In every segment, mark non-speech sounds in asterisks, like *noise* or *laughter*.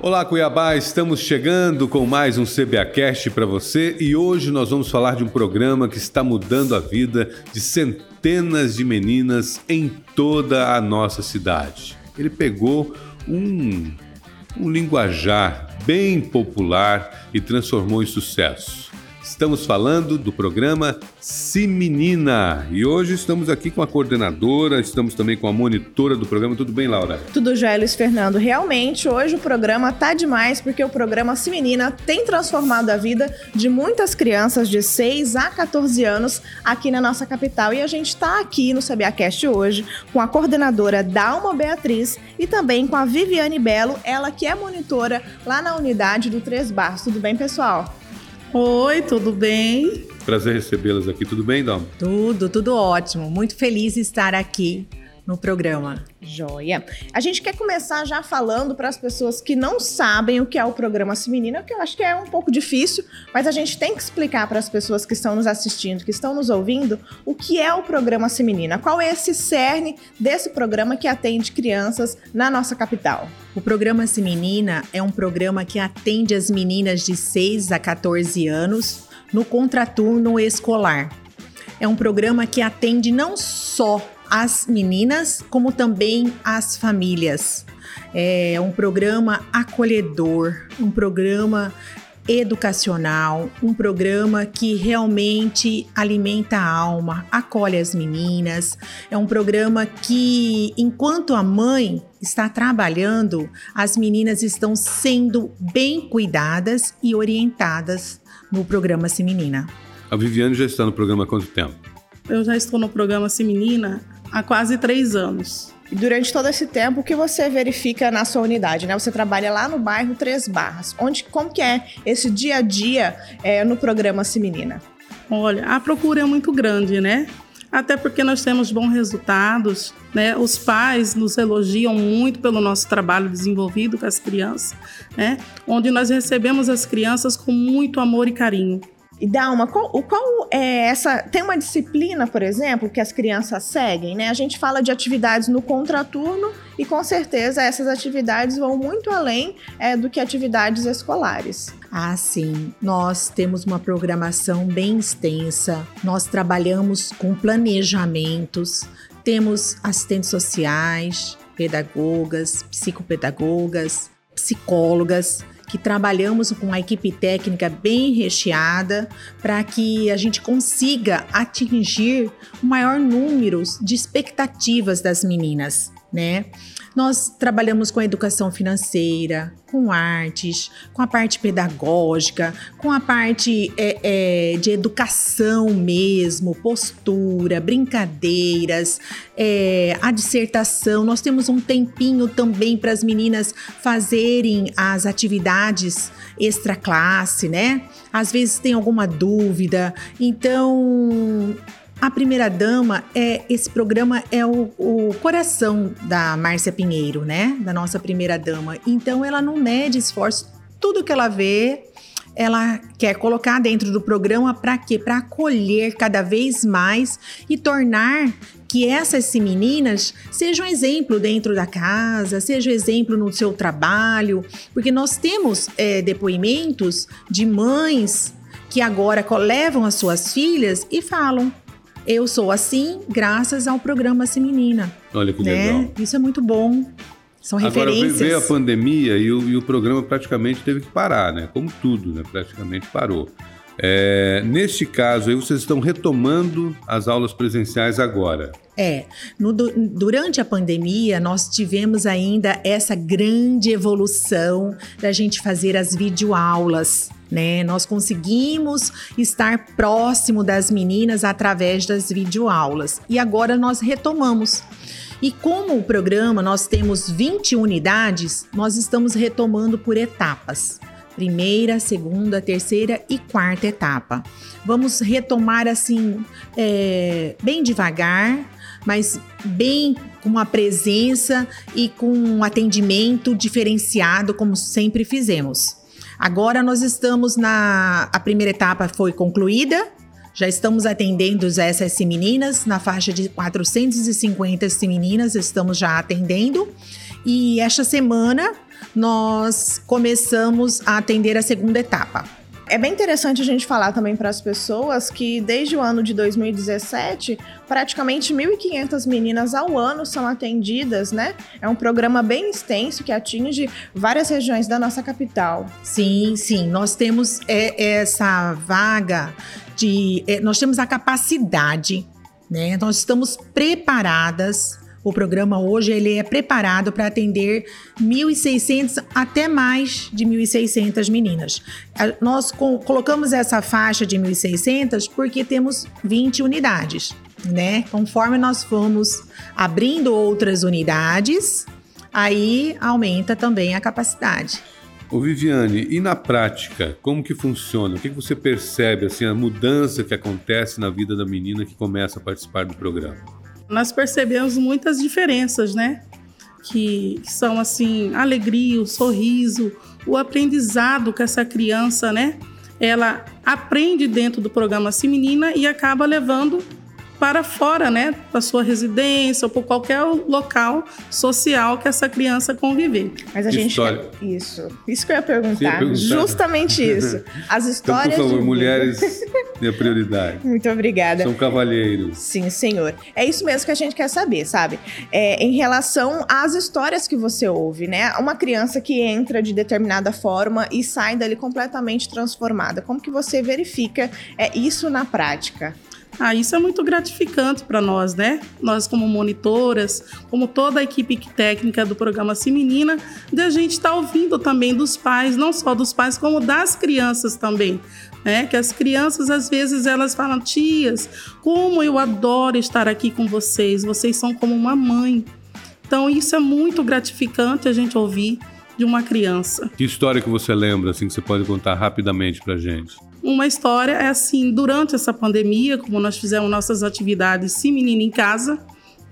Olá Cuiabá, estamos chegando com mais um CBAcast para você e hoje nós vamos falar de um programa que está mudando a vida de centenas de meninas em toda a nossa cidade. Ele pegou um, um linguajar bem popular e transformou em sucesso. Estamos falando do programa Se Menina e hoje estamos aqui com a coordenadora, estamos também com a monitora do programa. Tudo bem, Laura? Tudo já, Luiz Fernando. Realmente, hoje o programa tá demais porque o programa Se Menina tem transformado a vida de muitas crianças de 6 a 14 anos aqui na nossa capital. E a gente está aqui no SabiaCast hoje com a coordenadora Dalma Beatriz e também com a Viviane Belo, ela que é monitora lá na unidade do Três Barros. Tudo bem, pessoal? Oi, tudo bem? Prazer recebê-las aqui. Tudo bem, Dom? Tudo, tudo ótimo. Muito feliz de estar aqui no programa. Joia. A gente quer começar já falando para as pessoas que não sabem o que é o programa Se Menina, que eu acho que é um pouco difícil, mas a gente tem que explicar para as pessoas que estão nos assistindo, que estão nos ouvindo, o que é o programa Se Menina, qual é esse cerne desse programa que atende crianças na nossa capital. O programa Se Menina é um programa que atende as meninas de 6 a 14 anos no contraturno escolar. É um programa que atende não só as meninas, como também as famílias. É um programa acolhedor, um programa educacional, um programa que realmente alimenta a alma, acolhe as meninas. É um programa que, enquanto a mãe está trabalhando, as meninas estão sendo bem cuidadas e orientadas no programa Se Menina. A Viviane já está no programa há quanto tempo? Eu já estou no programa Se Menina há quase três anos. Durante todo esse tempo, o que você verifica na sua unidade? Né? Você trabalha lá no bairro Três Barras. Onde, como que é esse dia a dia é, no programa Se Menina? Olha, a procura é muito grande, né? Até porque nós temos bons resultados, né? Os pais nos elogiam muito pelo nosso trabalho desenvolvido com as crianças, né? Onde nós recebemos as crianças com muito amor e carinho. E Dalma, qual, qual é essa. Tem uma disciplina, por exemplo, que as crianças seguem, né? A gente fala de atividades no contraturno e com certeza essas atividades vão muito além é, do que atividades escolares. Ah, sim. Nós temos uma programação bem extensa, nós trabalhamos com planejamentos, temos assistentes sociais, pedagogas, psicopedagogas, psicólogas que trabalhamos com uma equipe técnica bem recheada para que a gente consiga atingir o maior número de expectativas das meninas, né? Nós trabalhamos com a educação financeira, com artes, com a parte pedagógica, com a parte é, é, de educação mesmo, postura, brincadeiras, é, a dissertação. Nós temos um tempinho também para as meninas fazerem as atividades extra classe, né? Às vezes tem alguma dúvida. Então, a primeira dama é esse programa é o, o, coração da Márcia Pinheiro, né? Da nossa primeira dama. Então ela não mede esforço, tudo que ela vê, ela quer colocar dentro do programa para quê? Para acolher cada vez mais e tornar que essas meninas sejam exemplo dentro da casa, sejam exemplo no seu trabalho, porque nós temos é, depoimentos de mães que agora levam as suas filhas e falam: eu sou assim graças ao programa Se Menina. Olha que né? legal. Isso é muito bom. São referências. Agora veio a pandemia e o, e o programa praticamente teve que parar, né? Como tudo, né? Praticamente parou. É, neste caso, aí vocês estão retomando as aulas presenciais agora. É, no, durante a pandemia, nós tivemos ainda essa grande evolução da gente fazer as videoaulas. Né? Nós conseguimos estar próximo das meninas através das videoaulas e agora nós retomamos. E como o programa nós temos 20 unidades, nós estamos retomando por etapas primeira, segunda, terceira e quarta etapa. Vamos retomar assim, é, bem devagar, mas bem com uma presença e com um atendimento diferenciado, como sempre fizemos. Agora nós estamos na. A primeira etapa foi concluída, já estamos atendendo essas meninas na faixa de 450 meninas, estamos já atendendo. E esta semana nós começamos a atender a segunda etapa. É bem interessante a gente falar também para as pessoas que desde o ano de 2017, praticamente 1.500 meninas ao ano são atendidas, né? É um programa bem extenso que atinge várias regiões da nossa capital. Sim, sim, nós temos é, essa vaga de, é, nós temos a capacidade, né? Nós estamos preparadas o programa hoje ele é preparado para atender 1.600 até mais de 1.600 meninas. Nós colocamos essa faixa de 1.600 porque temos 20 unidades, né? Conforme nós fomos abrindo outras unidades, aí aumenta também a capacidade. Ô Viviane, e na prática, como que funciona? O que você percebe, assim, a mudança que acontece na vida da menina que começa a participar do programa? Nós percebemos muitas diferenças, né? Que, são assim, alegria, o sorriso, o aprendizado que essa criança, né? Ela aprende dentro do programa Menina e acaba levando para fora, né, da sua residência ou por qualquer local social que essa criança conviver. Mas a gente História. isso, isso que eu ia perguntar, ia perguntar. justamente *laughs* isso. As histórias. Então, por favor, de... mulheres, *laughs* minha prioridade. Muito obrigada. São cavalheiros. Sim, senhor. É isso mesmo que a gente quer saber, sabe? É, em relação às histórias que você ouve, né? Uma criança que entra de determinada forma e sai dali completamente transformada. Como que você verifica é, isso na prática? Ah, isso é muito gratificante para nós, né? Nós como monitoras, como toda a equipe técnica do programa Sim Menina, de a gente estar tá ouvindo também dos pais, não só dos pais, como das crianças também. Né? Que as crianças às vezes elas falam: "Tias, como eu adoro estar aqui com vocês. Vocês são como uma mãe". Então isso é muito gratificante a gente ouvir de uma criança. Que história que você lembra assim que você pode contar rapidamente pra gente? Uma história é assim, durante essa pandemia, como nós fizemos nossas atividades Sim Menina em Casa,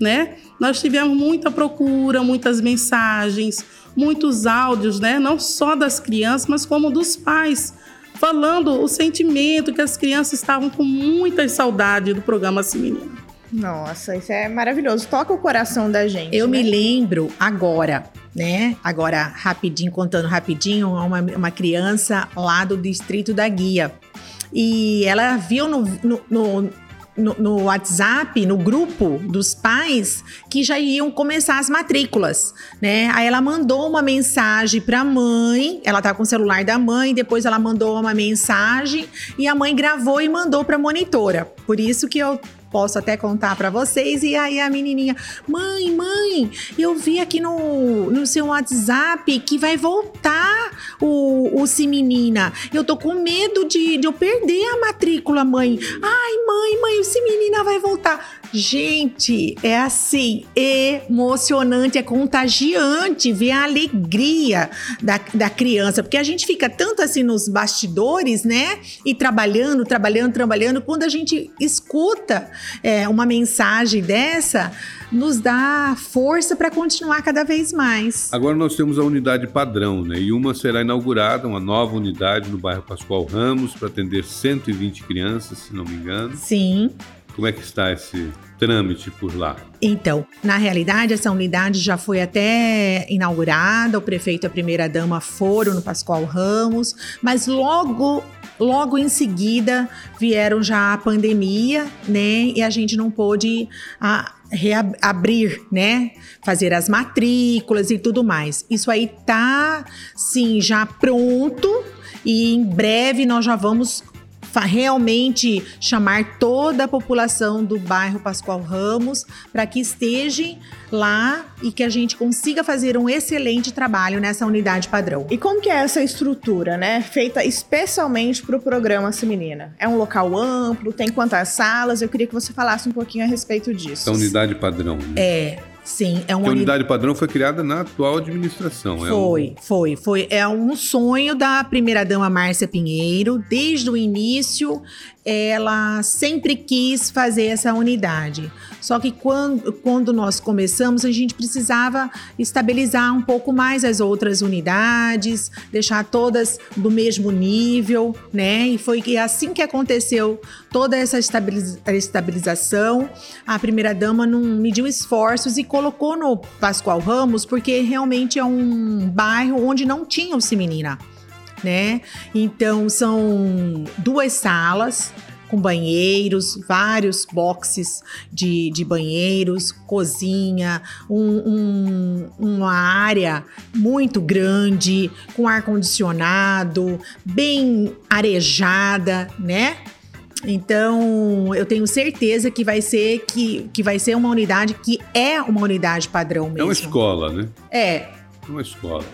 né? Nós tivemos muita procura, muitas mensagens, muitos áudios, né? Não só das crianças, mas como dos pais, falando o sentimento que as crianças estavam com muita saudade do programa Sim Menina. Nossa, isso é maravilhoso. Toca o coração da gente. Eu né? me lembro agora, né? Agora, rapidinho, contando rapidinho, uma, uma criança lá do distrito da Guia. E ela viu no, no, no no, no, WhatsApp, no grupo dos pais, que já iam começar as matrículas, né? Aí ela mandou uma mensagem para a mãe, ela tá com o celular da mãe, depois ela mandou uma mensagem e a mãe gravou e mandou para a monitora. Por isso que eu posso até contar para vocês. E aí a menininha, mãe, mãe, eu vi aqui no, no seu WhatsApp que vai voltar o, o Se Menina. Eu tô com medo de, de eu perder a matrícula, mãe. Ai, mãe, mãe, o Se Menina vai voltar. Gente, é assim, emocionante, é contagiante ver a alegria da, da criança, porque a gente fica tanto assim nos bastidores, né? E trabalhando, trabalhando, trabalhando. Quando a gente escuta é, uma mensagem dessa, nos dá força para continuar cada vez mais. Agora nós temos a unidade padrão, né? E uma será inaugurada, uma nova unidade no bairro Pascoal Ramos, para atender 120 crianças, se não me engano. Sim. Como é que está esse trâmite por lá? Então, na realidade, essa unidade já foi até inaugurada, o prefeito e a primeira-dama foram no Pascoal Ramos, mas logo Logo em seguida vieram já a pandemia, né? E a gente não pôde a, reabrir, né? Fazer as matrículas e tudo mais. Isso aí tá, sim, já pronto e em breve nós já vamos realmente chamar toda a população do bairro Pascoal Ramos para que esteja lá e que a gente consiga fazer um excelente trabalho nessa unidade padrão. E como que é essa estrutura, né? Feita especialmente para o programa Menina? É um local amplo? Tem quantas salas? Eu queria que você falasse um pouquinho a respeito disso. A unidade padrão. Né? É. Sim, é uma a unidade padrão foi criada na atual administração. Foi, é um... foi, foi. É um sonho da primeira dama Márcia Pinheiro. Desde o início, ela sempre quis fazer essa unidade. Só que quando, quando nós começamos, a gente precisava estabilizar um pouco mais as outras unidades, deixar todas do mesmo nível, né? E foi assim que aconteceu toda essa estabilização. A primeira dama não mediu esforços e colocou no Pascoal Ramos, porque realmente é um bairro onde não tinha o Semenina né? Então são duas salas com banheiros, vários boxes de, de banheiros, cozinha, um, um, uma área muito grande, com ar-condicionado, bem arejada, né? Então, eu tenho certeza que vai ser que, que vai ser uma unidade que é uma unidade padrão mesmo. É uma escola, né? É. É uma escola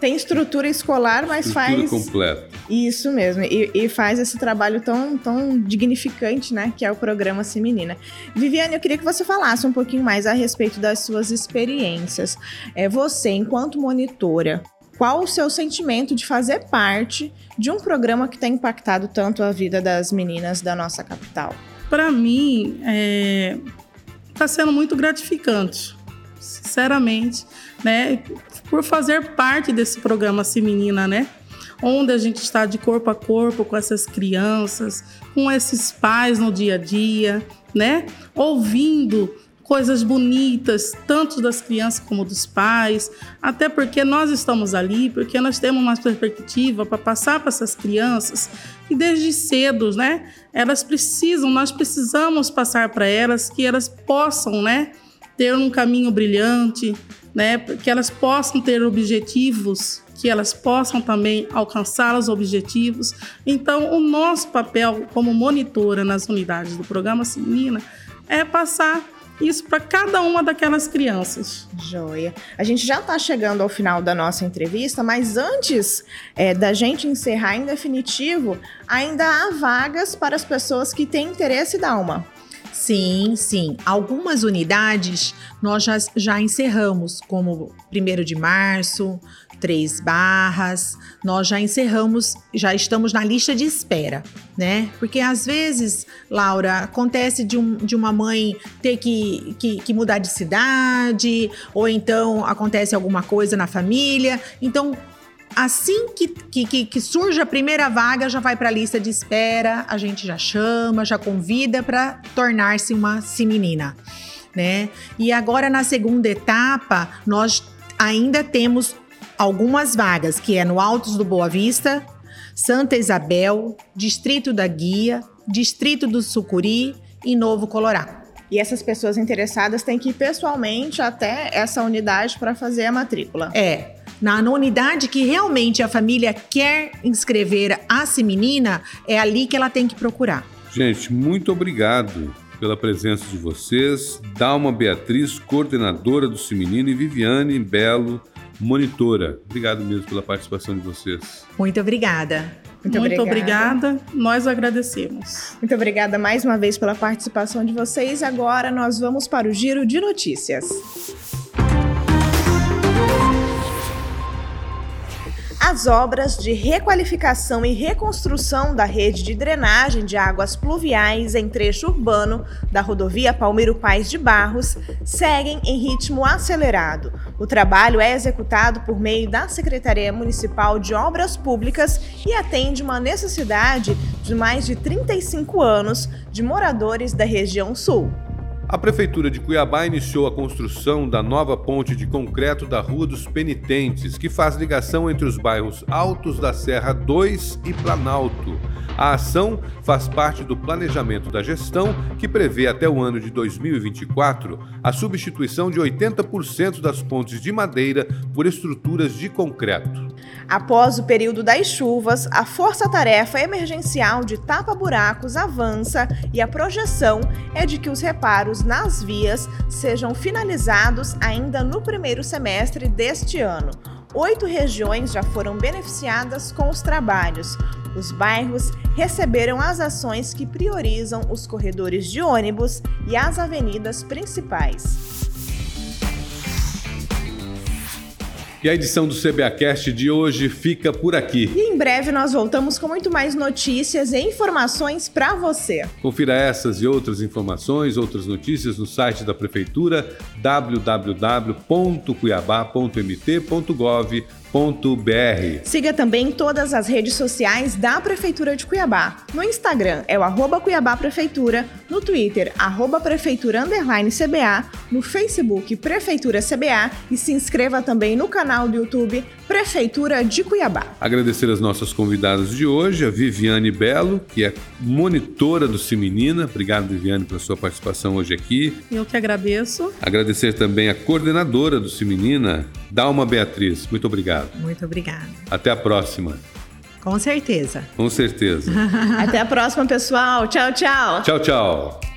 tem estrutura escolar, mas estrutura faz. completa. Isso mesmo. E, e, faz esse trabalho tão, tão dignificante, né? Que é o programa Semenina. Viviane, eu queria que você falasse um pouquinho mais a respeito das suas experiências. É, você, enquanto monitora, qual o seu sentimento de fazer parte de um programa que tem impactado tanto a vida das meninas da nossa capital? Para mim, está é... Tá sendo muito gratificante, sinceramente, né? por fazer parte desse programa Se Menina, né? Onde a gente está de corpo a corpo com essas crianças, com esses pais no dia a dia, né? Ouvindo coisas bonitas, tanto das crianças como dos pais, até porque nós estamos ali, porque nós temos uma perspectiva para passar para essas crianças que desde cedo, né, elas precisam, nós precisamos passar para elas que elas possam, né, ter um caminho brilhante, né, que elas possam ter objetivos, que elas possam também alcançar os objetivos. Então, o nosso papel como monitora nas unidades do programa Menina é passar isso para cada uma daquelas crianças. Joia. A gente já está chegando ao final da nossa entrevista, mas antes é, da gente encerrar em definitivo, ainda há vagas para as pessoas que têm interesse da uma. Sim, sim. Algumas unidades nós já, já encerramos, como 1 de março, Três Barras, nós já encerramos, já estamos na lista de espera, né? Porque às vezes, Laura, acontece de, um, de uma mãe ter que, que, que mudar de cidade, ou então acontece alguma coisa na família. Então, assim que, que, que, surge a primeira vaga, já vai para a lista de espera, a gente já chama, já convida para tornar-se uma menina, né? E agora na segunda etapa, nós ainda temos algumas vagas, que é no Altos do Boa Vista, Santa Isabel, Distrito da Guia, Distrito do Sucuri e Novo Colorado. E essas pessoas interessadas têm que ir pessoalmente até essa unidade para fazer a matrícula. É, na, unidade que realmente a família quer inscrever a menina, é ali que ela tem que procurar. Gente, muito obrigado pela presença de vocês. Dalma Beatriz, coordenadora do Cimenino, e Viviane Belo, monitora. Obrigado mesmo pela participação de vocês. Muito obrigada. Muito, Muito obrigada. obrigada. Nós agradecemos. Muito obrigada mais uma vez pela participação de vocês. Agora nós vamos para o giro de notícias. As obras de requalificação e reconstrução da rede de drenagem de águas pluviais em trecho urbano da rodovia Palmeiro Pais de Barros seguem em ritmo acelerado. O trabalho é executado por meio da Secretaria Municipal de Obras Públicas e atende uma necessidade de mais de 35 anos de moradores da região sul. A Prefeitura de Cuiabá iniciou a construção da nova ponte de concreto da Rua dos Penitentes, que faz ligação entre os bairros Altos da Serra 2 e Planalto. A ação faz parte do planejamento da gestão, que prevê até o ano de 2024 a substituição de 80% das pontes de madeira por estruturas de concreto. Após o período das chuvas, a força-tarefa emergencial de tapa-buracos avança e a projeção é de que os reparos nas vias sejam finalizados ainda no primeiro semestre deste ano. Oito regiões já foram beneficiadas com os trabalhos. Os bairros receberam as ações que priorizam os corredores de ônibus e as avenidas principais. E a edição do CBAcast de hoje fica por aqui. E em breve nós voltamos com muito mais notícias e informações para você. Confira essas e outras informações, outras notícias no site da Prefeitura www.cuiabá.mt.gov.br Siga também todas as redes sociais da Prefeitura de Cuiabá. No Instagram é o arroba Cuiabá Prefeitura, no Twitter, arroba Prefeitura Underline CBA, no Facebook Prefeitura CBA e se inscreva também no canal do YouTube Prefeitura de Cuiabá. Agradecer as nossas convidadas de hoje, a Viviane Belo, que é monitora do Cimenina. Obrigado, Viviane, pela sua participação hoje aqui. Eu que agradeço. Agradecer também a coordenadora do Cimenina, Dalma Beatriz. Muito obrigado. Muito obrigada. Até a próxima. Com certeza. Com certeza. *laughs* Até a próxima, pessoal. Tchau, tchau. Tchau, tchau.